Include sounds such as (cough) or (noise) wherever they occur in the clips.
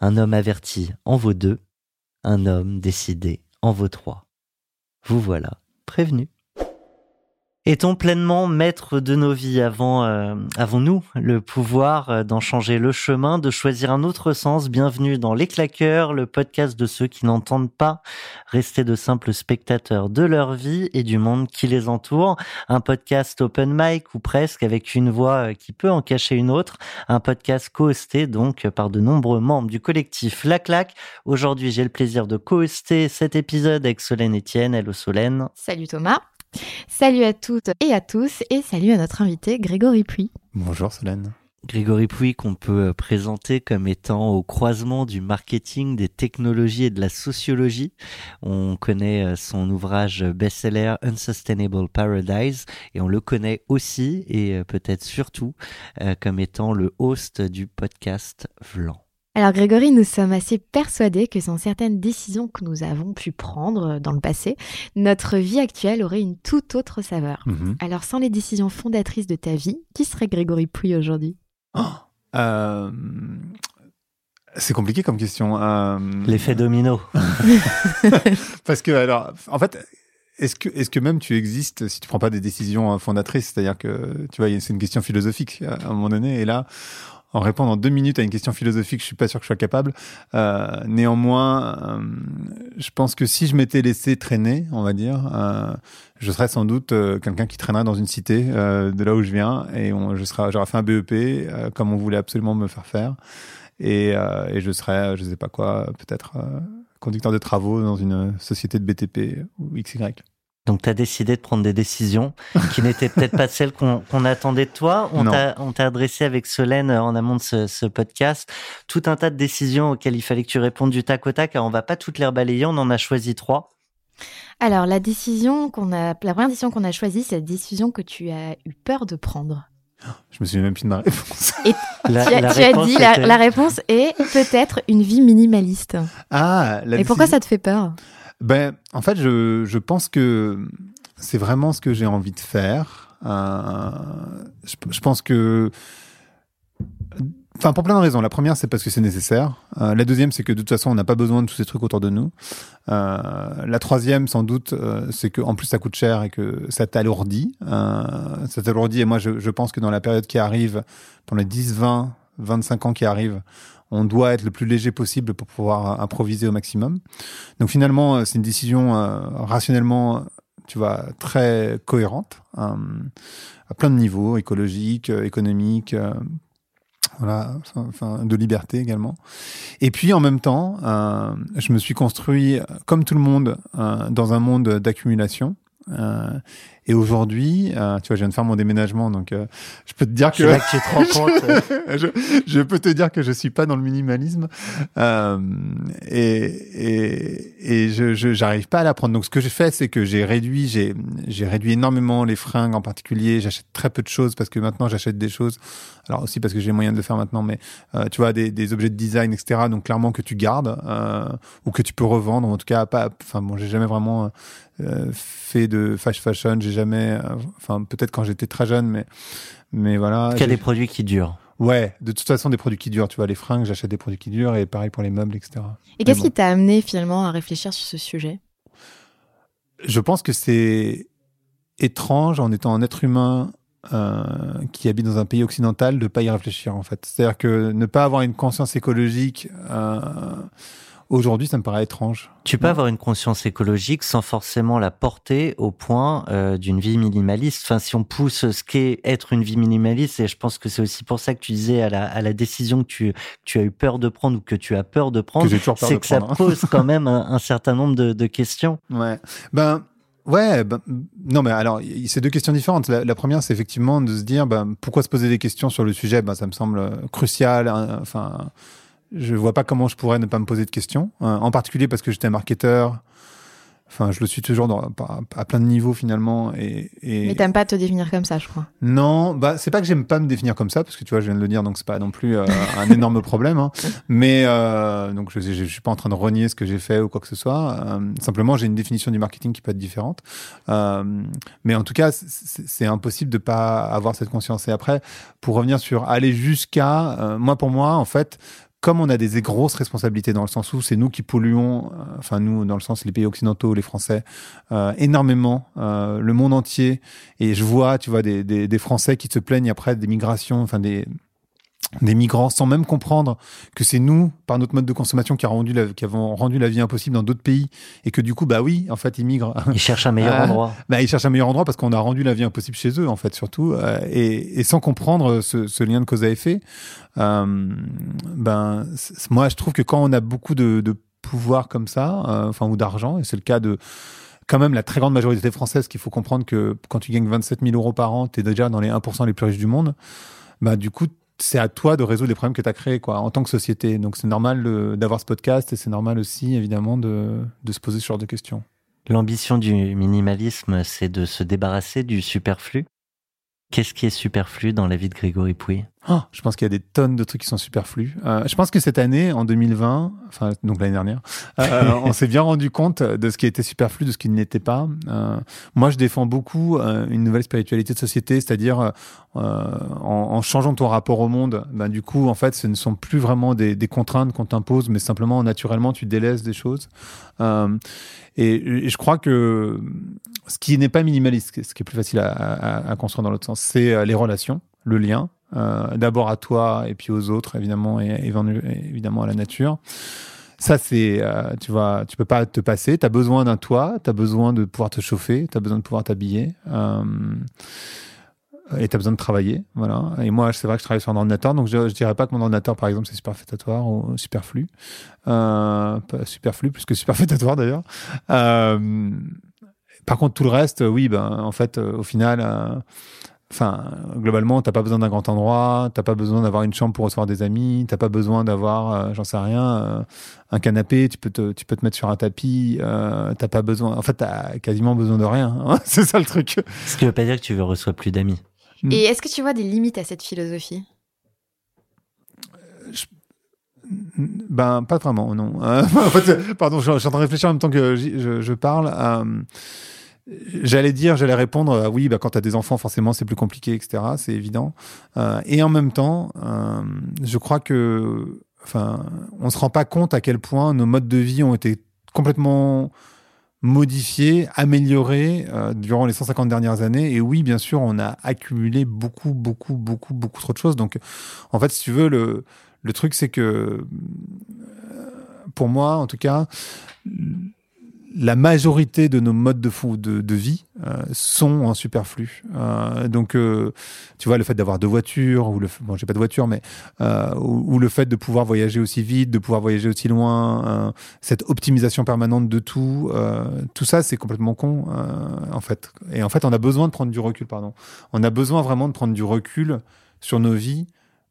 Un homme averti en vaut deux, un homme décidé en vaut trois. Vous voilà prévenu. Est-on pleinement maître de nos vies avant, euh, avons-nous le pouvoir euh, d'en changer le chemin, de choisir un autre sens? Bienvenue dans Les Claqueurs, le podcast de ceux qui n'entendent pas rester de simples spectateurs de leur vie et du monde qui les entoure. Un podcast open mic ou presque avec une voix euh, qui peut en cacher une autre. Un podcast co-hosté donc par de nombreux membres du collectif La Claque. Aujourd'hui, j'ai le plaisir de co-hoster cet épisode avec Solène Etienne. Hello Solène. Salut Thomas. Salut à toutes et à tous et salut à notre invité Grégory Puy. Bonjour Solène. Grégory Pouy qu'on peut présenter comme étant au croisement du marketing, des technologies et de la sociologie. On connaît euh, son ouvrage best-seller Unsustainable Paradise et on le connaît aussi et euh, peut-être surtout euh, comme étant le host du podcast Vlan. Alors Grégory, nous sommes assez persuadés que sans certaines décisions que nous avons pu prendre dans le passé, notre vie actuelle aurait une toute autre saveur. Mhm. Alors sans les décisions fondatrices de ta vie, qui serait Grégory Puy aujourd'hui? Euh, c'est compliqué comme question. euh, L'effet domino. (laughs) Parce que, alors, en fait, est-ce que, est-ce que même tu existes si tu prends pas des décisions euh, fondatrices? C'est-à-dire que, tu vois, c'est une question philosophique à un moment donné. Et là, en répondant en deux minutes à une question philosophique, je suis pas sûr que je sois capable. Euh, néanmoins, euh, je pense que si je m'étais laissé traîner, on va dire, euh, je serais sans doute euh, quelqu'un qui traînerait dans une cité de là où je viens et je serais, j'aurais fait un BEP comme on voulait absolument me faire faire. Et, et je serais, je sais pas quoi, peut-être conducteur de travaux dans une société de BTP ou XY. Donc tu as décidé de prendre des décisions qui n'étaient peut-être pas celles qu'on attendait de toi. On t'a on t'a adressé avec Solène euh, en amont de ce, ce podcast tout un tas de décisions auxquelles il fallait que tu répondes du tac au tac. Alors on va pas toutes les rebalayer, on en a choisi trois. Alors la décision qu'on a, la première décision qu'on a choisie, c'est la décision que tu as eu peur de prendre. Je me souviens même plus de ma réponse. La, tu as, la tu as réponse dit la, était- la réponse est peut-être une vie minimaliste. Ah, la Et pourquoi ça te fait peur? Ben, en fait, je, je pense que c'est vraiment ce que j'ai envie de faire. Euh, je, pense que. Enfin, pour plein de raisons. La première, c'est parce que c'est nécessaire. Euh, la deuxième, c'est que de toute façon, on n'a pas besoin de tous ces trucs autour de nous. Euh, la troisième, sans doute, c'est que en plus ça coûte cher et que ça t'alourdit. Ça t'alourdit. Et moi, je, je pense que dans la période qui arrive, pour les 10, 20, 25 ans qui arrivent, on doit être le plus léger possible pour pouvoir improviser au maximum. Donc finalement, euh, c'est une décision euh, rationnellement, tu vois, très cohérente euh, à plein de niveaux, écologique, euh, économique, euh, voilà, enfin de liberté également. Et puis en même temps, euh, je me suis construit, euh, comme tout le monde, euh, dans un monde d'accumulation. Et aujourd'hui, euh, tu vois, je viens de faire mon déménagement, donc euh, je peux te dire que C'est là que tu te rends compte. (laughs) je, je peux te dire que je suis pas dans le minimalisme euh, et et, et je je- j'arrive pas à l'apprendre. Donc ce que j'ai fait, c'est que j'ai réduit j'ai j'ai réduit énormément les fringues en particulier. J'achète très peu de choses parce que maintenant j'achète des choses. Alors aussi parce que j'ai les moyens de le faire maintenant, mais euh, tu vois des, des objets de design etc. Donc clairement que tu gardes euh, ou que tu peux revendre. En tout cas pas. Enfin bon, j'ai jamais vraiment euh, fait de fast fashion. J'ai jamais. euh, Enfin peut-être quand j'étais très jeune, mais mais voilà. qu'il y a des produits qui durent. Ouais, de toute façon, des produits qui durent. Tu vois, les fringues, j'achète des produits qui durent et pareil pour les meubles, etc. Et qu'est-ce bon. qui t'a amené finalement à réfléchir sur ce sujet? Je pense que c'est étrange en étant un être humain euh, qui habite dans un pays occidental de pas y réfléchir en fait. C'est-à-dire que ne pas avoir une conscience écologique euh, aujourd'hui, ça me paraît étrange. Tu peux Ouais. avoir une conscience écologique sans forcément la porter au point euh, d'une vie minimaliste. Enfin, si on pousse ce qu'est être une vie minimaliste, et je pense que c'est aussi pour ça que tu disais à la, à la décision que tu, que tu as eu peur de prendre ou que tu as peur de prendre, c'est que ça hein. pose quand (laughs) même un, un certain nombre de, de questions. Ouais. Ben. Ouais, ben, non, mais alors, c'est deux questions différentes. La, la première, c'est effectivement de se dire, ben, pourquoi se poser des questions sur le sujet? Ben, ça me semble euh, crucial. hein, Enfin, je vois pas comment je pourrais ne pas me poser de questions. Euh, en particulier parce que j'étais marketeur. Enfin, je le suis toujours dans, à, plein de niveaux finalement. Et, et... Mais t'aimes pas te définir comme ça, je crois. Non, bah c'est pas que j'aime pas me définir comme ça parce que tu vois, je viens de le dire, donc c'est pas non plus euh, (laughs) un énorme problème. hein. Mais euh, donc je, je, suis pas en train de renier ce que j'ai fait ou quoi que ce soit. Euh, simplement, j'ai une définition du marketing qui peut être différente. Mais en tout cas, c'est- impossible de pas avoir cette conscience. Et après, pour revenir sur aller jusqu'à, moi pour moi, en fait. Comme on a des grosses responsabilités dans le sens où c'est nous qui polluons, euh, enfin nous dans le sens les pays occidentaux, les Français, euh, énormément, euh, le monde entier, et je vois, tu vois, des, des, des Français qui se plaignent après des migrations, enfin des des migrants sans même comprendre que c'est nous, par notre mode de consommation, qui, a rendu la, qui avons rendu la vie impossible dans d'autres pays et que du coup, bah oui, en fait, ils migrent. Ils cherchent un meilleur (laughs) Ah. endroit. bah, ils cherchent un meilleur endroit parce qu'on a rendu la vie impossible chez eux, en fait, surtout, euh, et, et sans comprendre ce, ce lien de cause à effet. Euh, ben, moi, je trouve que quand on a beaucoup de, de pouvoir comme ça, euh, enfin, ou d'argent, et c'est le cas de quand même la très grande majorité française, qu'il faut comprendre que quand tu gagnes 27 000 euros par an, tu es déjà dans les 1% les plus riches du monde. Bah, du coup, c'est à toi de résoudre les problèmes que tu as créés quoi, en tant que société. Donc, c'est normal d'avoir ce podcast et c'est normal aussi, évidemment, de, de se poser ce genre de questions. L'ambition du minimalisme, c'est de se débarrasser du superflu. Qu'est-ce qui est superflu dans la vie de Grégory Pouy Oh, je pense qu'il y a des tonnes de trucs qui sont superflus. Euh, je pense que cette année, en 2020, enfin donc l'année dernière, euh, (laughs) on s'est bien rendu compte de ce qui était superflu, de ce qui ne l'était pas. Euh, moi, je défends beaucoup euh, une nouvelle spiritualité de société, c'est-à-dire euh, en, en changeant ton rapport au monde, ben, du coup, en fait, ce ne sont plus vraiment des, des contraintes qu'on t'impose, mais simplement naturellement, tu délaisses des choses. Euh, et, et je crois que ce qui n'est pas minimaliste, ce qui est plus facile à, à- à construire dans l'autre sens, c'est les relations, le lien, euh, d'abord à toi et puis aux autres, évidemment, et, et évidemment à la nature. Ça, c'est, euh, tu vois, tu peux pas te passer. Tu as besoin d'un toit, tu as besoin de pouvoir te chauffer, tu as besoin de pouvoir t'habiller. Euh, et tu as besoin de travailler, voilà. Et moi, c'est vrai que je travaille sur un ordinateur, donc je, je dirais pas que mon ordinateur, par exemple, c'est superfétatoire ou superflu, superflu plus que superfétatoire d'ailleurs. Par contre, tout le reste, oui, ben, en fait, au final, enfin, globalement, t'as pas besoin d'un grand endroit, t'as pas besoin d'avoir une chambre pour recevoir des amis, t'as pas besoin d'avoir, euh, j'en sais rien, euh, un canapé, tu peux te, tu peux te mettre sur un tapis, euh, t'as pas besoin, en fait, t'as quasiment besoin de rien. hein. (laughs) c'est ça le truc. Ce qui veut pas dire que tu ne reçois plus d'amis. Mm. Et est-ce que tu vois des limites à cette philosophie? Ben, pas vraiment, non. Euh, (laughs) en fait, pardon, je, je suis en train de réfléchir en même temps que je parle. J'allais dire, j'allais répondre, euh, oui, bah, quand tu as des enfants, forcément, c'est plus compliqué, etc. C'est évident. Euh, et en même temps, euh, je crois que, enfin, on se rend pas compte à quel point nos modes de vie ont été complètement modifiés, améliorés euh, durant les 150 dernières années. Et oui, bien sûr, on a accumulé beaucoup, beaucoup, beaucoup, beaucoup trop de choses. Donc, en fait, si tu veux, le, le truc, c'est que, euh, pour moi, en tout cas, la majorité de nos modes de, de, de vie euh, sont en superflu. Euh, donc, euh, tu vois, le fait d'avoir deux voitures, ou le, bon, j'ai pas de voiture, mais euh, ou, le fait de pouvoir voyager aussi vite, de pouvoir voyager aussi loin, euh, cette optimisation permanente de tout, euh, tout ça, c'est complètement con, en fait. Et en fait, on a besoin de prendre du recul, pardon. On a besoin vraiment de prendre du recul sur nos vies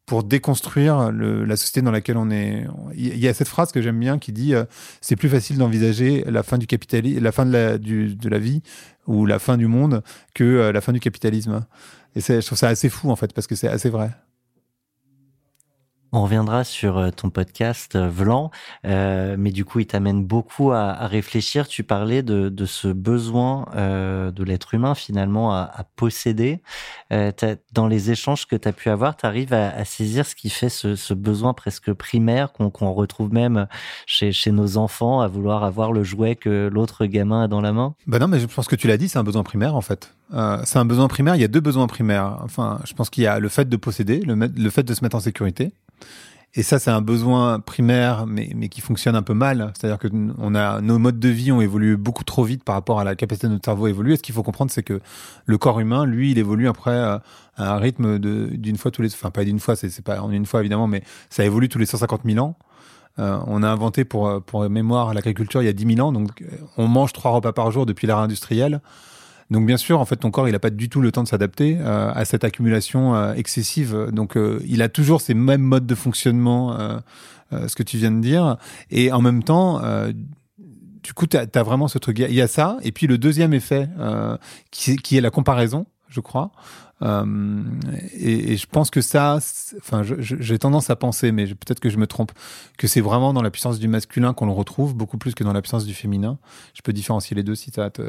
pour déconstruire le- la société dans laquelle on est. Il y a cette phrase que j'aime bien qui dit euh, c'est plus facile d'envisager la fin du capitalisme, la fin de la, du- de la vie ou la fin du monde que euh, la fin du capitalisme. Et je trouve ça assez fou en fait parce que c'est assez vrai. On reviendra sur euh, ton podcast euh, Vlan, euh, mais du coup, il t'amène beaucoup à, réfléchir. Tu parlais de, ce besoin de l'être humain finalement à, posséder. Dans les échanges que tu as pu avoir, tu arrives à, saisir ce qui fait ce, besoin presque primaire qu'on retrouve même chez, nos enfants, à vouloir avoir le jouet que l'autre gamin a dans la main? Bah non, mais je pense que tu l'as dit, c'est un besoin primaire en fait. C'est un besoin primaire. Il y a deux besoins primaires. Enfin, je pense qu'il y a le fait de posséder, le fait de se mettre en sécurité. Et ça, c'est un besoin primaire, mais, mais qui fonctionne un peu mal. C'est-à-dire que on a, nos modes de vie ont évolué beaucoup trop vite par rapport à la capacité de notre cerveau à évoluer. Et ce qu'il faut comprendre, c'est que le corps humain, lui, il évolue après euh, à un rythme d'une fois tous les, enfin, pas d'une fois, c'est, pas en une fois, évidemment, mais ça évolue tous les 150 000 ans. Euh, on a inventé pour, pour mémoire l'agriculture il y a 10 000 ans, donc on mange trois repas par jour depuis l'ère industrielle. Donc bien sûr, en fait, ton corps, il n'a pas du tout le temps de s'adapter euh, à cette accumulation euh, excessive. Donc euh, il a toujours ces mêmes modes de fonctionnement, euh, euh, ce que tu viens de dire. Et en même temps, du coup, tu as, vraiment ce truc. Il y a- ça. Et puis le deuxième effet, qui est la comparaison, je crois. Euh, et, je pense que ça, enfin, j'ai tendance à penser, mais peut-être que je me trompe, que c'est vraiment dans la puissance du masculin qu'on le retrouve beaucoup plus que dans la puissance du féminin. Je peux différencier les deux si ça te...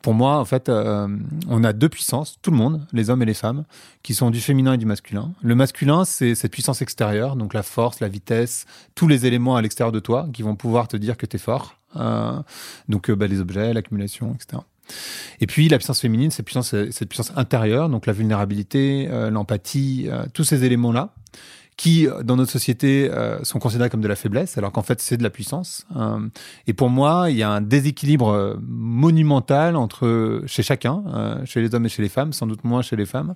Pour moi, en fait, euh, on a deux puissances, tout le monde, les hommes et les femmes, qui sont du féminin et du masculin. Le masculin, c'est cette puissance extérieure, donc la force, la vitesse, tous les éléments à l'extérieur de toi qui vont pouvoir te dire que tu es fort. Euh, donc euh, bah, les objets, l'accumulation, etc. Et puis la puissance féminine, c'est puissance, cette puissance intérieure, donc la vulnérabilité, euh, l'empathie, euh, tous ces éléments-là, qui euh, dans notre société sont considérés comme de la faiblesse, alors qu'en fait c'est de la puissance. Euh, et pour moi, il y a un déséquilibre monumental entre chez chacun, chez les hommes et chez les femmes, sans doute moins chez les femmes,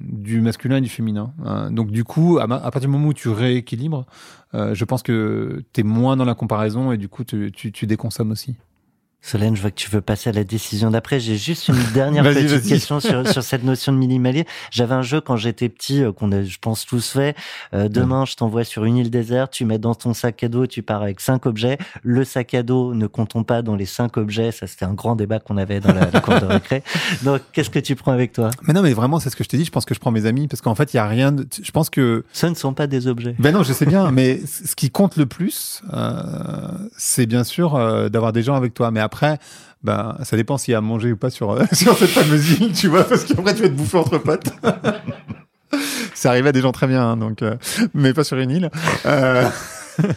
du masculin et du féminin. Euh, donc du coup, à, partir du moment où tu rééquilibres, je pense que tu es moins dans la comparaison et du coup tu, tu déconsommes aussi. Solène, je vois que tu veux passer à la décision d'après. J'ai juste une (laughs) dernière petite question sur, sur cette notion de minimalisme. J'avais un jeu quand j'étais petit, euh, qu'on a, je pense, tous fait. Euh, demain, je t'envoie sur une île déserte, tu mets dans ton sac à dos, tu pars avec cinq objets. Le sac à dos ne comptons pas dans les cinq objets. Ça, c'était un grand débat qu'on avait dans la, la cour de récré. (laughs) Donc, qu'est-ce que tu prends avec toi? Mais non, mais vraiment, c'est ce que je t'ai dit. Je pense que je prends mes amis parce qu'en fait, il y a rien. De... Je pense que. Ce ne sont pas des objets. Ben non, je sais bien, mais ce qui compte le plus, euh, c'est bien sûr d'avoir des gens avec toi. Mais après, ben, ça dépend s'il y a à manger ou pas sur, euh, (laughs) sur cette fameuse île, tu vois, parce qu'après, tu vas te bouffer entre potes. (laughs) c'est arrivé à des gens très bien, hein, donc, euh, mais pas sur une île. Euh, (laughs)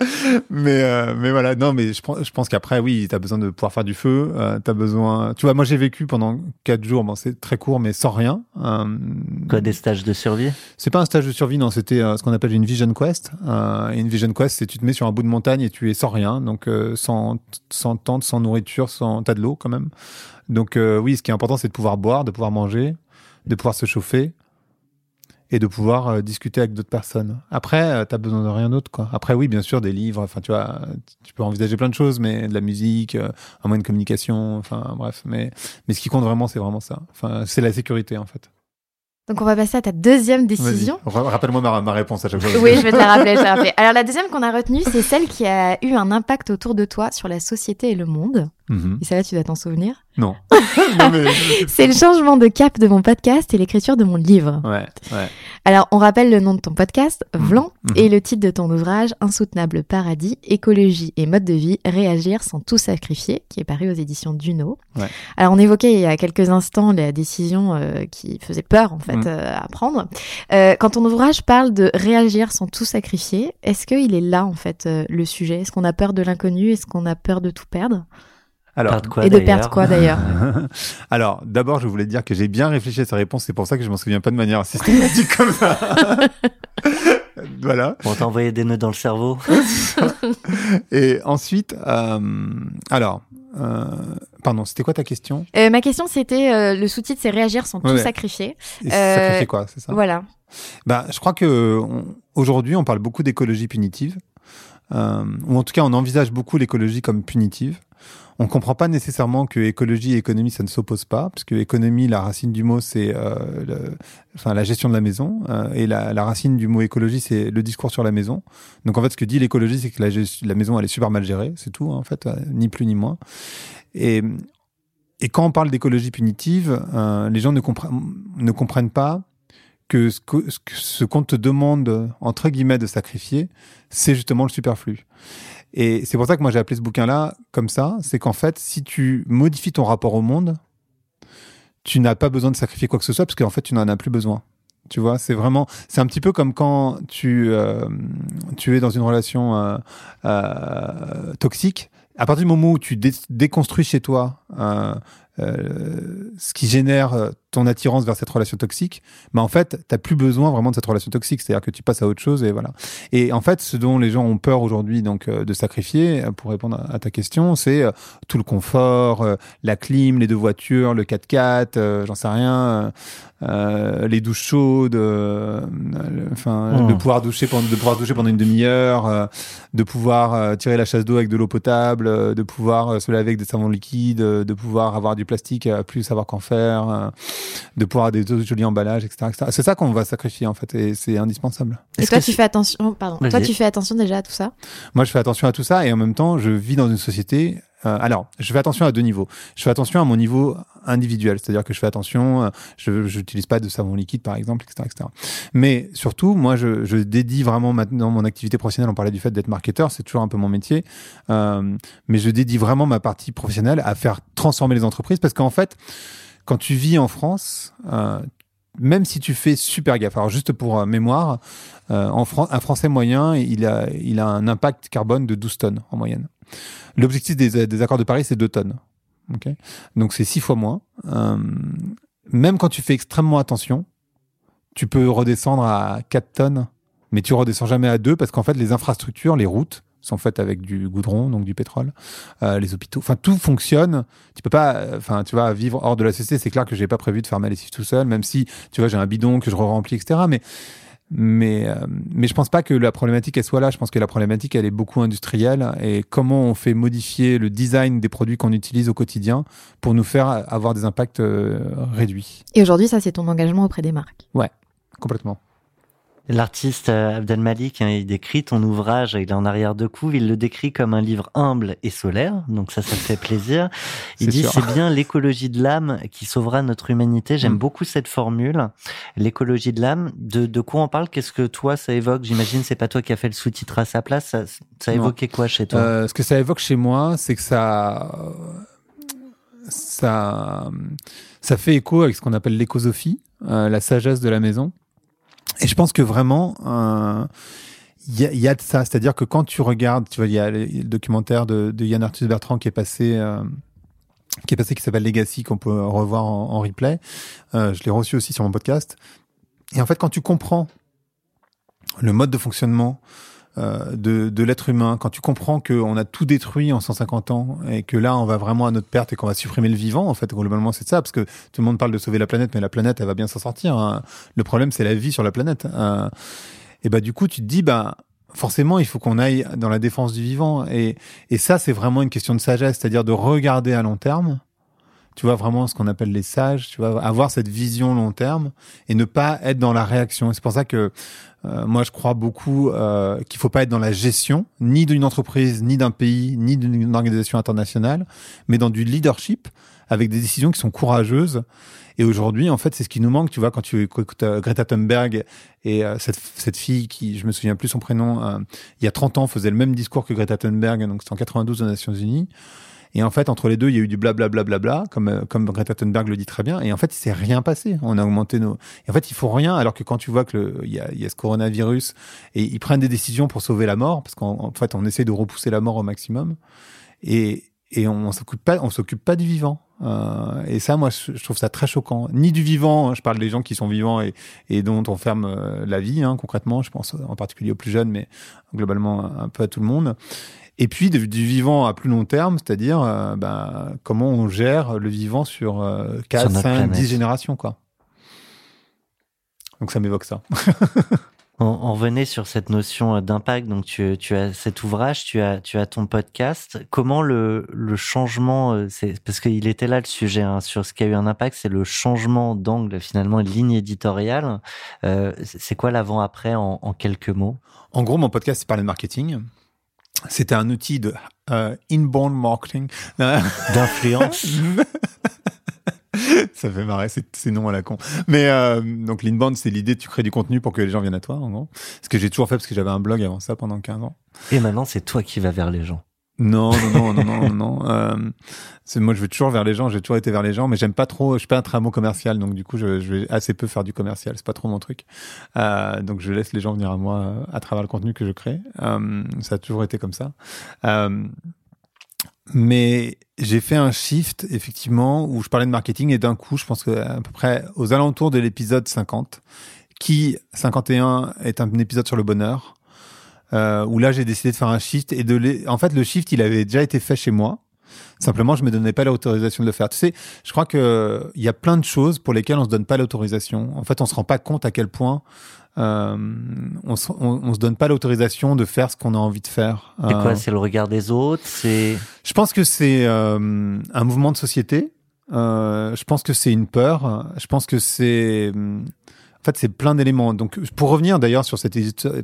(laughs) mais euh, mais voilà non mais je pense je pense qu'après oui t'as besoin de pouvoir faire du feu euh, t'as besoin tu vois moi j'ai vécu pendant quatre jours bon c'est très court mais sans rien euh, Quoi, des stages de survie? C'est pas un stage de survie, non. C'était euh, ce qu'on appelle une vision quest. Euh, et une vision quest, c'est tu te mets sur un bout de montagne et tu es sans rien, donc euh, sans sans tente, sans nourriture, sans t'as de l'eau quand même. Donc euh, oui, ce qui est important, c'est de pouvoir boire, de pouvoir manger, de pouvoir se chauffer et de pouvoir euh, discuter avec d'autres personnes. Après, euh, t'as besoin de rien d'autre, quoi. Après, oui, bien sûr, des livres. Enfin, tu vois, tu peux envisager plein de choses, mais de la musique, euh, un moyen de communication. Enfin, bref. Mais mais ce qui compte vraiment, c'est vraiment ça. Enfin, c'est la sécurité, en fait. Donc on va passer à ta deuxième décision. Ra- Rappelle-moi ma, ma réponse à chaque fois. Oui, je vais te la rappeler, je vais te la rappeler. Alors la deuxième qu'on a retenue, c'est celle qui a eu un impact autour de toi sur la société et le monde. Mhm. Et celle-là, tu dois t'en souvenir. Non. (laughs) non mais... C'est le changement de cap de mon podcast et l'écriture de mon livre. Ouais, ouais. Alors, on rappelle le nom de ton podcast, Vlan, Mhm. et le titre de ton ouvrage, Insoutenable Paradis, écologie et mode de vie, réagir sans tout sacrifier, qui est paru aux éditions Duno. Ouais. Alors, on évoquait il y a quelques instants la décision euh, qui faisait peur, en fait, Mhm. euh, à prendre. Euh, quand ton ouvrage parle de réagir sans tout sacrifier, est-ce qu'il est là, en fait, le sujet? Est-ce qu'on a peur de l'inconnu? Est-ce qu'on a peur de tout perdre? Alors, quoi, Et de perdre quoi, d'ailleurs (laughs) alors d'abord, je voulais te dire que j'ai bien réfléchi à sa réponse. C'est pour ça que je m'en souviens pas de manière systématique comme ça. (laughs) voilà. On t'a envoyé des nœuds dans le cerveau. (laughs) Et ensuite, euh, alors, euh, pardon, c'était quoi ta question? Euh, Ma question, c'était, euh, le sous-titre, c'est réagir sans Ouais, tout sacrifier. Et Euh, Sacrifier quoi, c'est ça? Voilà. Bah, je crois que on- aujourd'hui, on parle beaucoup d'écologie punitive, euh, ou en tout cas, on envisage beaucoup l'écologie comme punitive. On comprend pas nécessairement que écologie et économie, ça ne s'oppose pas, parce que économie, la racine du mot, c'est euh, enfin, la gestion de la maison, euh, et la, la racine du mot écologie, c'est le discours sur la maison. Donc en fait, ce que dit l'écologie, c'est que la, la maison, elle est super mal gérée, c'est tout, hein, en fait, euh, ni plus ni moins. Et, et quand on parle d'écologie punitive, euh, les gens ne, ne comprennent pas que ce que- ce qu'on te demande, entre guillemets, de sacrifier, c'est justement le superflu. Et c'est pour ça que moi j'ai appelé ce bouquin-là comme ça, c'est qu'en fait, si tu modifies ton rapport au monde, tu n'as pas besoin de sacrifier quoi que ce soit, parce qu'en fait, tu n'en as plus besoin. Tu vois, c'est vraiment, c'est un petit peu comme quand tu, euh, tu es dans une relation euh, euh, toxique. À partir du moment où tu dé- déconstruis chez toi euh, ce qui génère euh, ton attirance vers cette relation toxique, bah en fait, t'as plus besoin vraiment de cette relation toxique. C'est-à-dire que tu passes à autre chose et voilà. Et en fait, ce dont les gens ont peur aujourd'hui, donc euh, de sacrifier, pour répondre à, ta question, c'est tout le confort, la clim, les deux voitures, le 4x4, euh, j'en sais rien, euh, les douches chaudes, euh, le- enfin, Oh. de pouvoir doucher pendant, de pouvoir doucher pendant une demi-heure, euh, de pouvoir tirer la chasse d'eau avec de l'eau potable, de pouvoir se laver avec des savons liquides, de pouvoir avoir du plastique à plus savoir qu'en faire, euh, de pouvoir avoir des jolis emballages, etc. etc. C'est ça qu'on va sacrifier en fait, et c'est indispensable. Et Est-ce toi, que tu fais attention, pardon. Toi, tu fais attention déjà à tout ça? Moi, je fais attention à tout ça et en même temps, je vis dans une société. Euh, alors, je fais attention à deux niveaux. Je fais attention à mon niveau individuel, c'est-à-dire que je fais attention. euh, je n'utilise pas de savon liquide, par exemple, etc., etc. Mais surtout, moi, je, je dédie vraiment maintenant mon activité professionnelle. On parlait du fait d'être marketeur, c'est toujours un peu mon métier. Euh, mais je dédie vraiment ma partie professionnelle à faire transformer les entreprises parce qu'en fait, quand tu vis en France, euh, même si tu fais super gaffe, alors juste pour euh, mémoire, euh, en un Français moyen, il a, il a un impact carbone de 12 tonnes en moyenne. L'objectif des, accords de Paris, c'est 2 tonnes. Donc c'est 6 fois moins. Euh, même quand tu fais extrêmement attention, tu peux redescendre à 4 tonnes, mais tu redescends jamais à 2 parce qu'en fait, les infrastructures, les routes, sont faites avec du goudron, donc du pétrole, euh, les hôpitaux, enfin tout fonctionne. Tu peux pas, euh, enfin tu vas vivre hors de la société. C'est clair que j'ai pas prévu de faire ma lessive tout seul, même si tu vois j'ai un bidon que je remplis, etc. Mais mais euh, mais je pense pas que la problématique elle soit là. Je pense que la problématique elle est beaucoup industrielle et comment on fait modifier le design des produits qu'on utilise au quotidien pour nous faire avoir des impacts euh, réduits. Et aujourd'hui, ça, c'est ton engagement auprès des marques. Complètement. L'artiste euh, Abdel Malik, hein, il décrit ton ouvrage, il est en arrière de couve, il le décrit comme un livre humble et solaire, donc ça, ça me fait plaisir. (laughs) Il dit c'est bien l'écologie de l'âme qui sauvera notre humanité. J'aime Mm. beaucoup cette formule, l'écologie de l'âme. De, de quoi on parle? Qu'est-ce que toi ça évoque? J'imagine c'est pas toi qui as fait le sous-titre à sa place. Ça, évoquait quoi chez toi? Euh, ce que ça évoque chez moi, c'est que ça, ça, ça fait écho avec ce qu'on appelle l'écosophie, euh, la sagesse de la maison. Et je pense que vraiment, euh, il y, a, il y a de ça. C'est-à-dire que quand tu regardes, tu vois, il y a le, le documentaire de, de Yann Arthus Bertrand qui est passé. euh, qui est passé, qui s'appelle Legacy, qu'on peut revoir en, en replay. Euh, je l'ai reçu aussi sur mon podcast. Et en fait, quand tu comprends le mode de fonctionnement euh, de, de l'être humain, quand tu comprends qu'on a tout détruit en 150 ans et que là on va vraiment à notre perte et qu'on va supprimer le vivant, en fait globalement c'est ça, parce que tout le monde parle de sauver la planète, mais la planète elle va bien s'en sortir. hein. Le problème c'est la vie sur la planète. Euh, et bah du coup tu te dis bah forcément il faut qu'on aille dans la défense du vivant et, et ça c'est vraiment une question de sagesse, c'est-à-dire de regarder à long terme. Tu vois vraiment ce qu'on appelle les sages, tu vois avoir cette vision long terme et ne pas être dans la réaction. C'est pour ça que euh, moi, je crois beaucoup euh, qu'il faut pas être dans la gestion, ni d'une entreprise, ni d'un pays, ni d'une organisation internationale, mais dans du leadership avec des décisions qui sont courageuses. Et aujourd'hui, en fait, c'est ce qui nous manque. Tu vois, quand tu écoutes euh, Greta Thunberg et euh, cette, cette fille qui, je me souviens plus son prénom, euh, il y a 30 ans, faisait le même discours que Greta Thunberg, donc c'était en 92 aux Nations Unies. Et en fait, entre les deux, il y a eu du blablabla, bla, bla, bla, comme, euh, comme Greta Thunberg le dit très bien. Et en fait, il s'est rien passé. On a augmenté nos. Et en fait, il faut rien. Alors que quand tu vois que il y a, ce coronavirus et ils prennent des décisions pour sauver la mort, parce qu'en en fait, on essaie de repousser la mort au maximum. Et, et on s'occupe pas, on s'occupe pas du vivant. Euh, et ça, moi, je, je trouve ça très choquant. Ni du vivant. hein, Je parle des gens qui sont vivants et, et dont on ferme euh, la vie, hein, concrètement. Je pense en particulier aux plus jeunes, mais globalement un peu à tout le monde. Et puis du vivant à plus long terme, c'est-à-dire euh, ben, comment on gère le vivant sur euh, 4, Sur notre 5, planète. 10 générations. quoi. Donc ça m'évoque ça. (laughs) On, on revenait sur cette notion d'impact. Donc, tu, tu as cet ouvrage, tu as, tu as ton podcast. Comment le, le changement, euh, c'est parce qu'il était là le sujet hein, sur ce qui a eu un impact, c'est le changement d'angle finalement, de ligne éditoriale. Euh, c'est c'est quoi l'avant-après en, en quelques mots? En gros, mon podcast, il parlait de marketing. C'était un outil de euh, inbound marketing. (laughs) D'influence ça fait marrer, c'est c'est non à la con. Mais euh, donc l'inbound, c'est l'idée, tu crées du contenu pour que les gens viennent à toi, en gros. Ce que j'ai toujours fait parce que j'avais un blog avant ça pendant 15 ans. Et maintenant, c'est toi qui vas vers les gens. Non, non, non, non, non, non. Euh, moi, je vais toujours vers les gens. J'ai toujours été vers les gens, mais j'aime pas trop. Je suis pas un très bon commercial, donc du coup, je, je vais assez peu faire du commercial. C'est pas trop mon truc. Euh, donc, je laisse les gens venir à moi euh, à travers le contenu que je crée. Euh, ça a toujours été comme ça. Euh, Mais j'ai fait un shift, effectivement, où je parlais de marketing et d'un coup, je pense que à peu près aux alentours de l'épisode 50, qui, 51, est un épisode sur le bonheur, euh, où là, j'ai décidé de faire un shift et de les... En fait, le shift, il avait déjà été fait chez moi. Simplement, je me donnais pas l'autorisation de le faire. Tu sais, je crois que il y a plein de choses pour lesquelles on se donne pas l'autorisation. En fait, on se rend pas compte à quel point euh, on, se, on, on se donne pas l'autorisation de faire ce qu'on a envie de faire. C'est quoi Euh, C'est le regard des autres? C'est je pense que c'est euh, un mouvement de société. Euh, je pense que c'est une peur. Je pense que c'est hum, en fait c'est plein d'éléments. Donc pour revenir d'ailleurs sur cette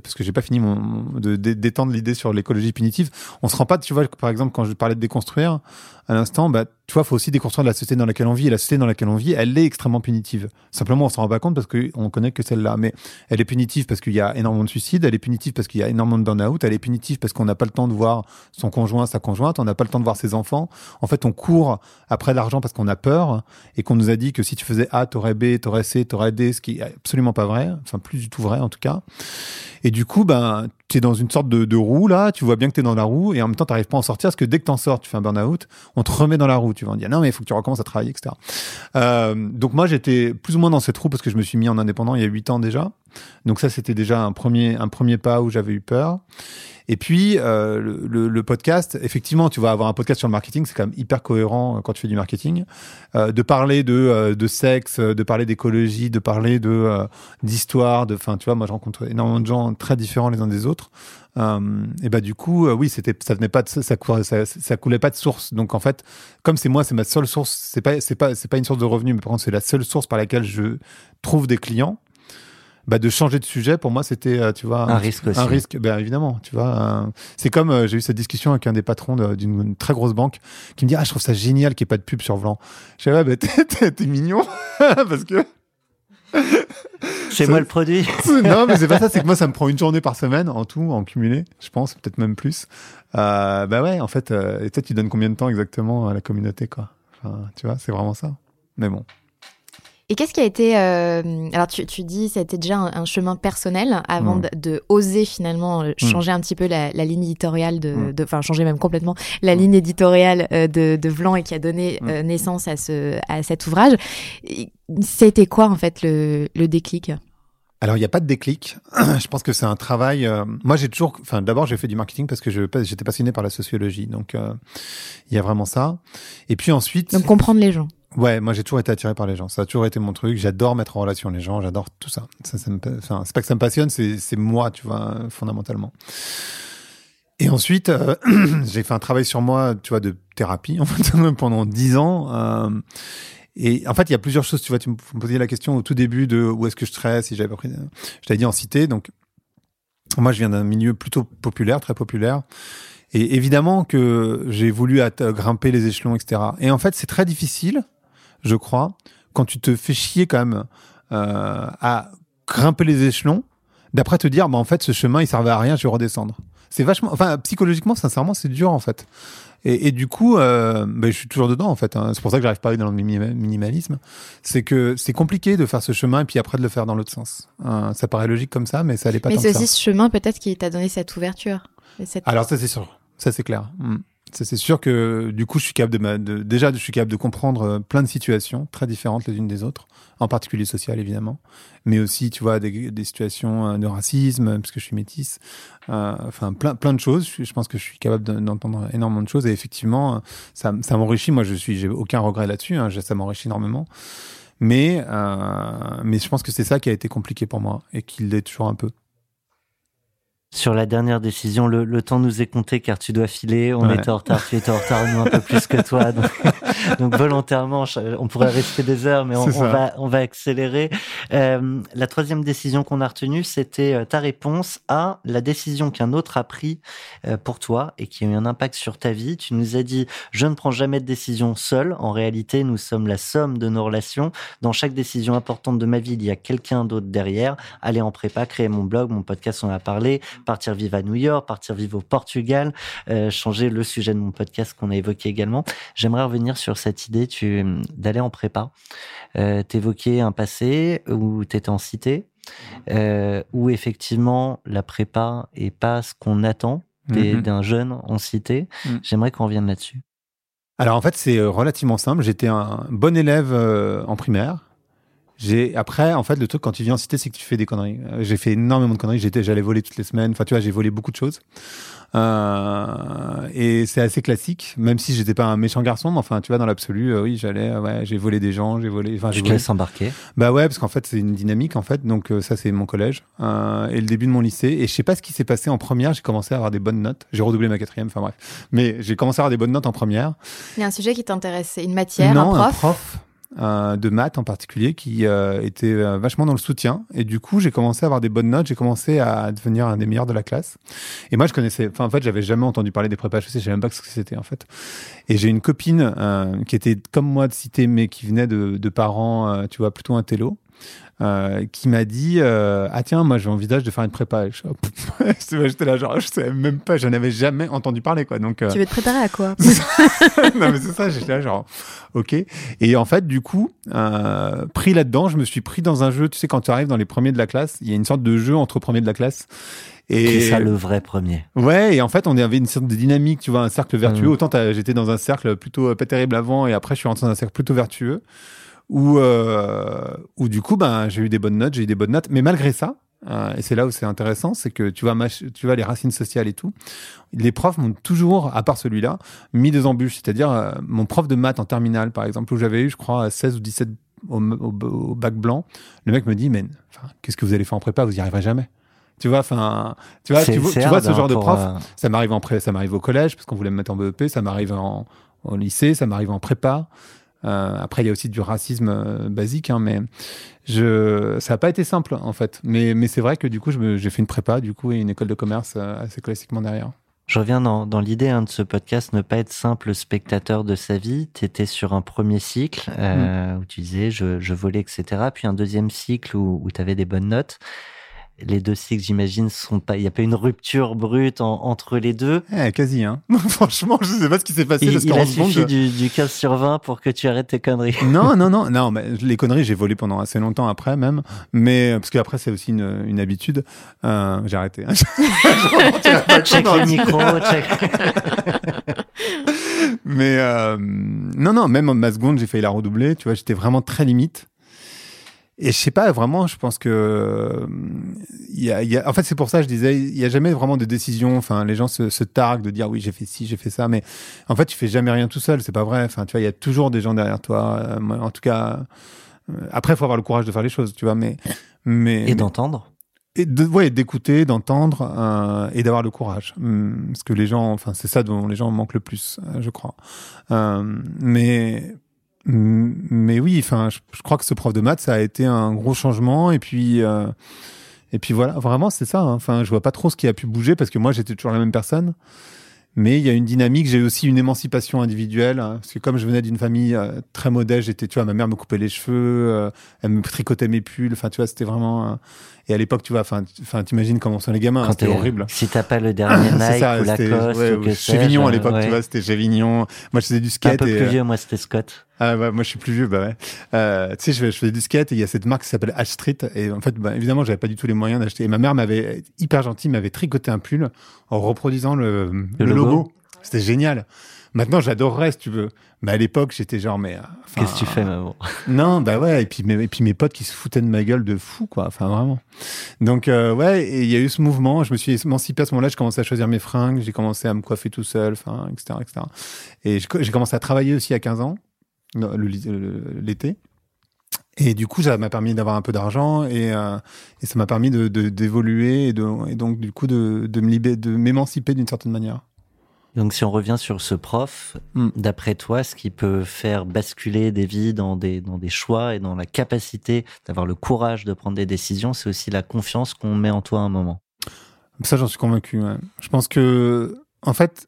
parce que j'ai pas fini mon, de- d'étendre l'idée sur l'écologie punitive, on se rend pas. Tu vois, par exemple, quand je parlais de déconstruire à l'instant, bah tu vois, faut aussi déconstruire la société dans laquelle on vit. Et la société dans laquelle on vit, elle est extrêmement punitive. Simplement, on s'en rend pas compte parce que on connaît que celle-là. Mais elle est punitive parce qu'il y a énormément de suicides. Elle est punitive parce qu'il y a énormément de burn-out. Elle est punitive parce qu'on n'a pas le temps de voir son conjoint, sa conjointe. On n'a pas le temps de voir ses enfants. En fait, on court après l'argent parce qu'on a peur et qu'on nous a dit que si tu faisais A, t'aurais B, t'aurais C, t'aurais D, ce qui est absolument pas vrai. Enfin, plus du tout vrai, en tout cas. Et du coup, ben, tu es dans une sorte de, de roue, là. Tu vois bien que tu es dans la roue et en même temps, t'arrives pas à en sortir parce que dès que t'en sors, tu fais un burn-out, on te remet dans la roue. Tu vas en dire, non, mais il faut que tu recommences à travailler, etc. Euh, donc moi, j'étais plus ou moins dans cette roue parce que je me suis mis en indépendant il y a huit ans déjà. Donc ça, c'était déjà un premier, un premier pas où j'avais eu peur. Et puis euh, le, podcast, effectivement, tu vas avoir un podcast sur le marketing, c'est quand même hyper cohérent euh, quand tu fais du marketing, Euh, de parler de, de sexe, de parler d'écologie, de parler de d'histoire, de, enfin, tu vois, moi je rencontre énormément de gens très différents les uns des autres. Et bah du coup, oui, c'était, ça venait pas, ça, ça, ça coulait pas de source. Donc en fait, comme c'est moi, c'est ma seule source. C'est pas, c'est pas, c'est pas une source de revenus, mais par contre c'est la seule source par laquelle je trouve des clients. Bah de changer de sujet, pour moi, c'était, euh, tu vois, un risque aussi. un risque, ben évidemment, tu vois. c'est comme euh, j'ai eu cette discussion avec un des patrons de- d'une très grosse banque qui me dit ah je trouve ça génial qu'il n'y ait pas de pub sur Vlan. Je dis ouais ben t'es- mignon (laughs) parce que ça- moi le produit. (laughs) non mais c'est pas ça, c'est que moi ça me prend une journée par semaine en tout, en cumulé, je pense peut-être même plus. Euh, bah ouais en fait, euh, et toi tu donnes combien de temps exactement à la communauté quoi? Enfin, tu vois c'est vraiment ça. Mais bon. Et qu'est-ce qui a été... euh, alors tu, tu dis c'était déjà un, un chemin personnel avant Mm. de, de oser finalement euh, changer un petit peu la, la ligne éditoriale de... Mm. de- Enfin changer même complètement la Mm. ligne éditoriale euh, de, de Vlan et qui a donné euh, naissance à, ce, à cet ouvrage. C'était quoi en fait le, le déclic? Alors, il n'y a pas de déclic. (clears throat) je pense que c'est un travail. euh, Moi, j'ai toujours. Enfin, d'abord, j'ai fait du marketing parce que j'étais passionné par la sociologie. Donc, euh, il y a vraiment ça. Et puis ensuite. Donc comprendre les gens. Ouais, moi, j'ai toujours été attiré par les gens. Ça a toujours été mon truc. J'adore mettre en relation les gens. J'adore tout ça. ça, ça me, enfin, c'est pas que ça me passionne, c'est moi, tu vois, fondamentalement. Et ensuite, euh, (clears throat) j'ai fait un travail sur moi, tu vois, de thérapie, (laughs) en fait, pendant dix ans. euh, et en fait, il y a plusieurs choses. Tu vois, tu me posais la question au tout début de où est-ce que je stresse, si j'avais pris. Je t'avais dit en cité. Donc, moi, je viens d'un milieu plutôt populaire, très populaire. Et évidemment que j'ai voulu grimper les échelons, etc. Et en fait, c'est très difficile, je crois, quand tu te fais chier quand même euh, à grimper les échelons, d'après te dire, bah en fait, ce chemin, il servait à rien, je vais redescendre. C'est vachement, enfin, psychologiquement, sincèrement, c'est dur en fait. Et, et du coup, euh, ben, je suis toujours dedans en fait. hein. C'est pour ça que j'arrive pas à aller dans le minima- minimalisme. C'est que c'est compliqué de faire ce chemin et puis après de le faire dans l'autre sens. Hein, ça paraît logique comme ça, mais ça allait pas Mais c'est ça. aussi ce chemin peut-être qui t'a donné cette ouverture. cette- Alors ça c'est sûr, ça c'est clair. Mm. C'est sûr que du coup je suis capable de, de- je suis capable de comprendre euh, plein de situations très différentes les unes des autres, en particulier sociales évidemment, mais aussi tu vois des, situations euh, de racisme parce que je suis métisse, euh, enfin plein plein de choses. Je, pense que je suis capable de- d'entendre énormément de choses et effectivement ça, m'enrichit. Moi je suis j'ai aucun regret là-dessus, hein, ça m'enrichit énormément. Mais mais je pense que c'est ça qui a été compliqué pour moi et qui l'est toujours un peu. Sur la dernière décision, le, le temps nous est compté car tu dois filer. On Ouais. était en retard, tu étais en retard, nous un peu plus que toi. Donc, (laughs) donc volontairement, on pourrait rester des heures, mais on, va, on va accélérer. Euh, la troisième décision qu'on a retenue, c'était euh, ta réponse à la décision qu'un autre a pris euh, pour toi et qui a eu un impact sur ta vie. Tu nous as dit, je ne prends jamais de décision seul. En réalité, nous sommes la somme de nos relations. Dans chaque décision importante de ma vie, il y a quelqu'un d'autre derrière. Aller en prépa, créer mon blog, mon podcast, on en a parlé partir vivre à New York, partir vivre au Portugal, euh, changer le sujet de mon podcast qu'on a évoqué également. J'aimerais revenir sur cette idée tu, d'aller en prépa. Euh, T'évoquais un passé où tu étais en cité, euh, où effectivement la prépa est pas ce qu'on attend des- Mhm. d'un jeune en cité. Mhm. J'aimerais qu'on revienne là-dessus. Alors en fait, c'est euh, relativement simple. J'étais un bon élève euh, en primaire. J'ai après en fait le truc quand tu viens en cité c'est que tu fais des conneries. Euh, J'ai fait énormément de conneries. J'étais j'allais voler toutes les semaines. Enfin tu vois j'ai volé beaucoup de choses. Euh, et c'est assez classique. Même si j'étais pas un méchant garçon, mais enfin tu vois dans l'absolu euh, oui j'allais euh, ouais j'ai volé des gens j'ai volé enfin j'ai Je te laisse embarquer. Bah ouais, parce qu'en fait, c'est une dynamique, en fait. Donc, euh, ça, c'est mon collège euh, et le début de mon lycée. Et je sais pas ce qui s'est passé en première. J'ai commencé à avoir des bonnes notes. J'ai redoublé ma quatrième, enfin bref. Mais j'ai commencé à avoir des bonnes notes en première. Il y a un sujet qui t'intéresse, c'est une matière, non, un prof. euh, de maths en particulier qui euh, était euh, vachement dans le soutien. Et du coup, j'ai commencé à avoir des bonnes notes. J'ai commencé à devenir un des meilleurs de la classe. Et moi, je connaissais. Enfin, en fait, j'avais jamais entendu parler des prépas HEC. Je savais même pas ce que c'était, en fait. Et j'ai une copine euh, qui était comme moi de cité, mais qui venait de, de parents, euh, tu vois, plutôt un télo. Euh, qui m'a dit euh, ah tiens moi j'envisage de faire une prépa. Je- (laughs) j'étais là genre je savais même pas j'en avais jamais entendu parler quoi. Donc euh, Tu veux te préparer à quoi? (laughs) (laughs) Non mais c'est ça j'étais là genre ok. Et en fait du coup euh, pris là-dedans je me suis pris dans un jeu. Tu sais quand tu arrives dans les premiers de la classe il y a une sorte de jeu entre premiers de la classe. Et C'est ça le vrai premier. Ouais, et en fait, on avait une sorte de dynamique, tu vois, un cercle vertueux. Mhm. Autant j'étais dans un cercle plutôt pas terrible avant, et après, je suis rentré dans un cercle plutôt vertueux, où, euh, où du coup, ben, j'ai eu des bonnes notes, j'ai eu des bonnes notes. Mais malgré ça, euh, et c'est là où c'est intéressant, c'est que tu vois, tu vois les racines sociales et tout. Les profs m'ont toujours, à part celui-là, mis des embûches. C'est-à-dire, euh, mon prof de maths en terminale, par exemple, où j'avais eu, je crois, 16 ou 17 au, au- au bac blanc, le mec me dit, mais qu'est-ce que vous allez faire en prépa? Vous y arriverez jamais. Tu vois, enfin, tu vois, tu vois, tu ce genre de prof. euh, Ça m'arrive en pré, ça m'arrive au collège parce qu'on voulait me mettre en BEP, ça m'arrive en, au lycée, ça m'arrive en prépa. Euh, après, il y a aussi du racisme euh, basique, hein, mais je, ça n'a pas été simple en fait. Mais, mais c'est vrai que du coup, j'ai fait une prépa, du coup, et une école de commerce euh, assez classiquement derrière. Je reviens dans, dans l'idée hein, de ce podcast, ne pas être simple spectateur de sa vie. Tu étais sur un premier cycle euh, où tu disais je, je volais, etc. Puis un deuxième cycle où, où tu avais des bonnes notes. Les deux cycles, j'imagine, sont pas. Il n'y a pas une rupture brute en- entre les deux. Eh, quasi, hein. (laughs) Franchement, je sais pas ce qui s'est passé Il, il a suffi je- du, du 15 sur 20 pour que tu arrêtes tes conneries. Non, (laughs) non, non, non. Mais les conneries, j'ai volé pendant assez longtemps après même, mais parce qu'après c'est aussi une, une habitude. Euh, j'ai arrêté. (laughs) hein. Check compte. le micro, check. Mais euh, non, non, même en ma seconde, j'ai failli la redoubler. Tu vois, j'étais vraiment très limite. Et je sais pas, vraiment, je pense que euh, il y a, il y a- en fait, c'est pour ça que je disais, il y a jamais vraiment de décision. Enfin, les gens se, se targuent de dire oui, j'ai fait ci, j'ai fait ça, mais en fait, tu fais jamais rien tout seul. C'est pas vrai. Enfin, tu vois, il y a toujours des gens derrière toi. Euh, en tout cas, euh, après, il faut avoir le courage de faire les choses, tu vois. Mais, mais Et d'entendre. et de, ouais, d'écouter, d'entendre euh, et d'avoir le courage. Hum, Parce que les gens, enfin, c'est ça dont les gens manquent le plus, euh, je crois. Euh, mais mais oui, enfin, je, crois que ce prof de maths, ça a été un gros changement. Et puis euh, et puis voilà, vraiment, c'est ça. hein. Enfin, je vois pas trop ce qui a pu bouger parce que moi, j'étais toujours la même personne. Mais il y a une dynamique, j'ai aussi une émancipation individuelle, hein, parce que comme je venais d'une famille euh, très modeste, j'étais, tu vois, ma mère me coupait les cheveux, euh, elle me tricotait mes pulls, enfin, tu vois, c'était vraiment... euh, et à l'époque, tu vois, enfin, t'imagines comment sont les gamins, hein, c'était horrible. Si t'as pas le dernier (laughs) C'est Nike ça, ou Lacoste ouais, ou que chez Vignon à sais-je, l'époque, ouais. tu vois, c'était chez Vignon. Moi, je faisais du Un skate. peu et, plus euh, vieux, moi c'était Scott. ah ouais, moi je suis plus vieux, bah ouais. Euh, tu sais, je, fais- je faisais du skate et il y a cette marque qui s'appelle H Street et en fait, bah, évidemment, j'avais pas du tout les moyens d'acheter. Et ma mère m'avait hyper gentil, m'avait tricoté un pull en reproduisant le, le logo. logo. C'était génial. Maintenant, j'adorerais si tu veux. Mais à l'époque, j'étais genre, mais euh, Qu'est-ce que tu fais, maman? Non, bah ouais, et puis, mes, et puis mes potes qui se foutaient de ma gueule de fou, quoi. Enfin, vraiment. Donc, euh, ouais, il y a eu ce mouvement. Je me suis émancipé à ce moment-là. Je commençais à choisir mes fringues. J'ai commencé à me coiffer tout seul, enfin, etc., etc. Et j'ai commencé à travailler aussi à 15 ans, l'été. Et du coup, ça m'a permis d'avoir un peu d'argent et, euh, et ça m'a permis de- de- d'évoluer et, de, et donc, du coup, de, de de m'émanciper d'une certaine manière. Donc si on revient sur ce prof, Hmm. d'après toi, ce qui peut faire basculer des vies dans des, dans des choix et dans la capacité d'avoir le courage de prendre des décisions, c'est aussi la confiance qu'on met en toi à un moment. Ça, j'en suis convaincu. ouais. Je pense que, en fait,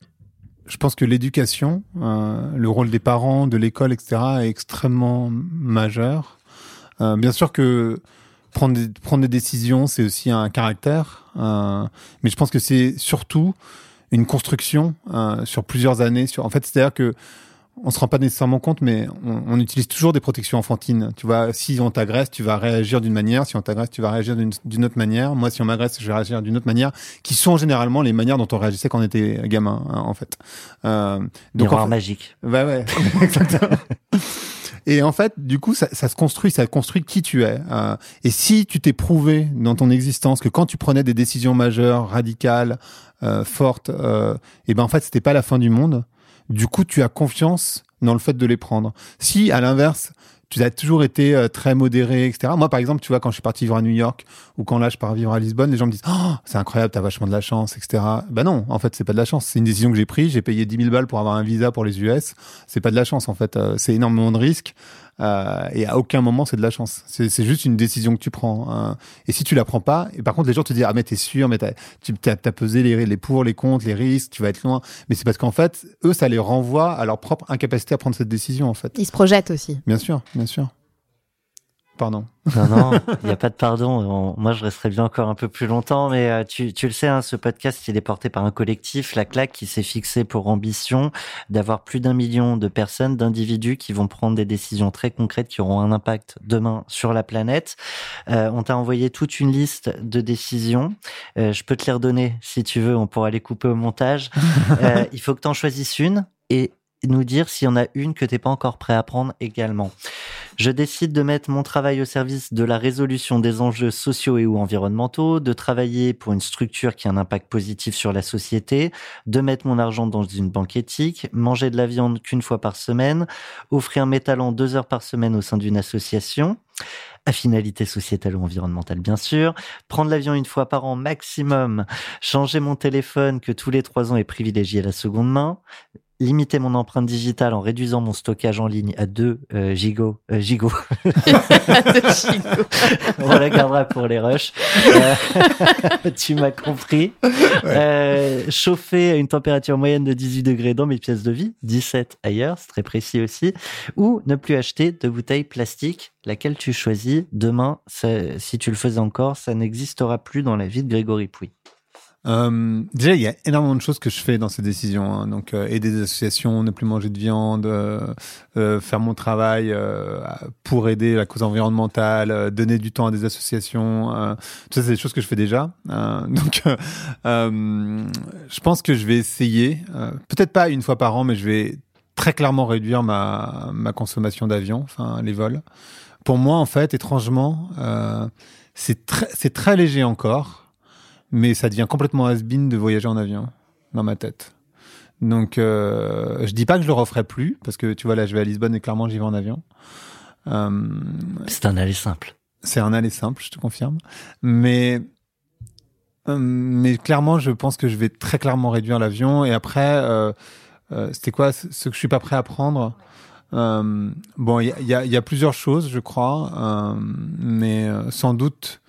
je pense que l'éducation, euh, le rôle des parents, de l'école, etc., est extrêmement majeur. Euh, bien sûr que prendre des, prendre des décisions, c'est aussi un caractère, euh, mais je pense que c'est surtout une construction euh, sur plusieurs années. Sur, en fait, c'est-à-dire que on se rend pas nécessairement compte, mais on, on utilise toujours des protections enfantines. Tu vois, si on t'agresse, tu vas réagir d'une manière. Si on t'agresse, tu vas réagir d'une d'une autre manière. Moi, si on m'agresse, je vais réagir d'une autre manière, qui sont généralement les manières dont on réagissait quand on était gamin, hein, en fait. Euh, donc, Miroir en fait- magique. Ouais, ouais, (laughs) exactement. Et en fait, du coup, ça, se construit, ça construit qui tu es. Euh, et si tu t'es prouvé dans ton existence que quand tu prenais des décisions majeures, radicales, euh, fortes, euh, et ben en fait, c'était pas la fin du monde. Du coup, tu as confiance dans le fait de les prendre. Si, à l'inverse, tu as toujours été euh, très modéré, etc. Moi, par exemple, tu vois, quand je suis parti vivre à New York ou quand là, je pars vivre à Lisbonne, les gens me disent oh, c'est incroyable, t'as vachement de la chance, etc. Ben non, en fait, c'est pas de la chance. C'est une décision que j'ai prise. J'ai payé 10 000 balles pour avoir un visa pour les US. C'est pas de la chance, en fait. Euh, c'est énormément de risques. Euh, et à aucun moment c'est de la chance. C'est juste une décision que tu prends. hein. Et si tu la prends pas, et par contre les gens te disent ah mais t'es sûr, mais t'as tu pesé les, les pour, les contre, les risques, tu vas être loin. Mais c'est parce qu'en fait eux ça les renvoie à leur propre incapacité à prendre cette décision en fait. Ils se projettent aussi. Bien sûr, bien sûr. Pardon. Non, non, (laughs) il n'y a pas de pardon. On- moi, je resterai bien encore un peu plus longtemps, mais euh, tu, tu le sais, hein, ce podcast, il est porté par un collectif, La Claque, qui s'est fixé pour ambition d'avoir plus d'un million de personnes, d'individus qui vont prendre des décisions très concrètes qui auront un impact demain sur la planète. Euh, on t'a envoyé toute une liste de décisions. Euh, je peux te les redonner si tu veux, on pourra les couper au montage. (laughs) Il faut que tu en choisisses une et nous dire s'il y en a une que t'es pas encore prêt à prendre également. Je décide de mettre mon travail au service de la résolution des enjeux sociaux et ou environnementaux, de travailler pour une structure qui a un impact positif sur la société, de mettre mon argent dans une banque éthique, manger de la viande qu'une fois par semaine, offrir mes talents deux heures par semaine au sein d'une association, à finalité sociétale ou environnementale bien sûr, prendre l'avion une fois par an maximum, changer mon téléphone que tous les trois ans est privilégié la seconde main, limiter mon empreinte digitale en réduisant mon stockage en ligne à 2 euh, gigots, euh, gigots. (laughs) On la gardera pour les rushs. Euh, (laughs) tu m'as compris. Euh, chauffer à une température moyenne de 18 degrés dans mes pièces de vie, 17 ailleurs, c'est très précis aussi. Ou ne plus acheter de bouteilles plastiques, laquelle tu choisis? Demain, ça- si tu le faisais encore, ça n'existera plus dans la vie de Grégory Pouy. Euh, déjà, il y a énormément de choses que je fais dans ces décisions. hein. Donc, euh, aider des associations, ne plus manger de viande, euh, faire mon travail pour aider la cause environnementale, donner du temps à des associations. Tout ça, c'est des choses que je fais déjà. (laughs) Donc, je pense que je vais essayer, peut-être pas une fois par an, mais je vais très clairement réduire ma, ma consommation d'avion, enfin les vols. Pour moi, en fait, étrangement, c'est très léger encore mais ça devient complètement has-been de voyager en avion dans ma tête. Donc, euh, je dis pas que je le referai plus parce que tu vois là, je vais à Lisbonne et clairement j'y vais en avion. Euh, C'est un aller simple. c'est un aller simple, je te confirme. Mais euh, mais clairement, je pense que je vais très clairement réduire l'avion. Et après, euh, c'était quoi ce que je suis pas prêt à prendre? Euh, Bon, il y a, y a- y a plusieurs choses, je crois, euh, mais sans doute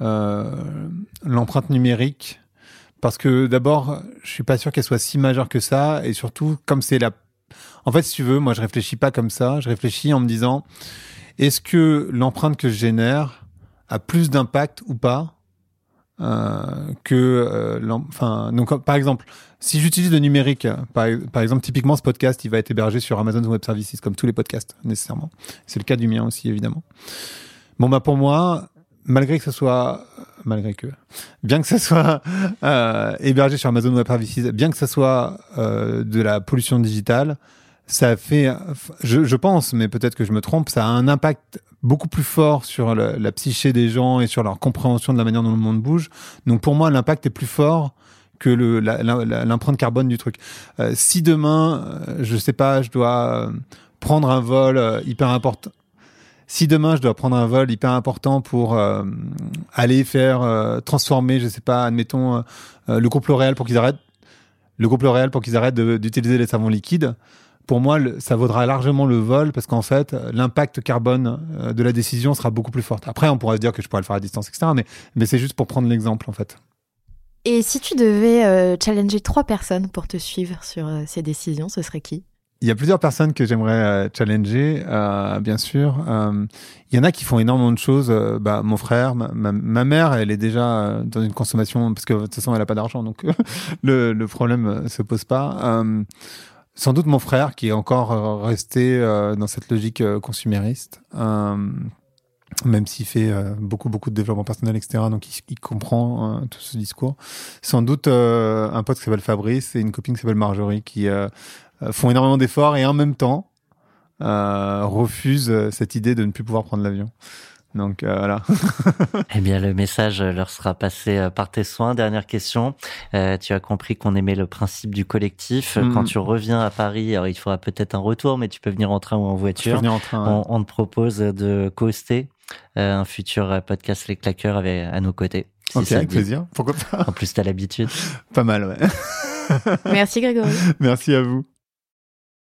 l'empreinte numérique. Parce que d'abord, je suis pas sûr qu'elle soit si majeure que ça, et surtout comme c'est la. En fait, si tu veux, moi, je réfléchis pas comme ça. Je réfléchis en me disant est-ce que l'empreinte que je génère a plus d'impact ou pas euh, que euh, enfin donc par exemple si j'utilise le numérique par, par exemple typiquement ce podcast il va être hébergé sur Amazon Web Services comme tous les podcasts nécessairement c'est le cas du mien aussi évidemment bon bah pour moi malgré que ce soit malgré que bien que ce soit euh, hébergé sur Amazon Web Services bien que ce soit euh, de la pollution digitale ça fait, je, je pense, mais peut-être que je me trompe, ça a un impact beaucoup plus fort sur la, psyché des gens et sur leur compréhension de la manière dont le monde bouge. Donc pour moi, l'impact est plus fort que l'empreinte carbone du truc. Euh, si demain, euh, je sais pas, je dois euh, prendre un vol hyper important. Si demain je dois prendre un vol hyper important pour euh, aller faire euh, transformer, je sais pas, admettons euh, le groupe L'Oréal pour qu'ils arrêtent le L'Oréal pour qu'ils arrêtent d'utiliser les savons liquides, pour moi, ça vaudra largement le vol parce qu'en fait, l'impact carbone de la décision sera beaucoup plus fort. Après, on pourrait se dire que je pourrais le faire à distance, etc. Mais, c'est juste pour prendre l'exemple, en fait. Et si tu devais challenger trois personnes pour te suivre sur ces décisions, ce serait qui? Il y a plusieurs personnes que j'aimerais euh, challenger, euh, bien sûr. Euh, il y en a qui font énormément de choses. Euh, bah, mon frère, ma, mère, elle est déjà dans une consommation parce que de toute façon, elle a pas d'argent, donc (laughs) le, le problème se pose pas. Sans doute mon frère qui est encore resté dans cette logique consumériste, même s'il fait beaucoup beaucoup de développement personnel, etc. Donc il, comprend tout ce discours. Sans doute un pote qui s'appelle Fabrice et une copine qui s'appelle Marjorie qui font énormément d'efforts et en même temps euh, refusent euh, cette idée de ne plus pouvoir prendre l'avion. Donc euh, voilà. (laughs) Eh bien, le message leur sera passé euh, par tes soins. Dernière question. Euh, tu as compris qu'on aimait le principe du collectif. Mhm. Quand tu reviens à Paris, alors il faudra peut-être un retour, mais tu peux venir en train ou en Je peux voiture. venir en train. ouais. On, on te propose de co-hoster euh, un futur euh, podcast Les Claqueurs avec, à nos côtés. Si ok, avec dit. plaisir. Pourquoi pas? En plus, t'as l'habitude. (laughs) Pas mal, ouais. Merci Grégory. (laughs) Merci à vous.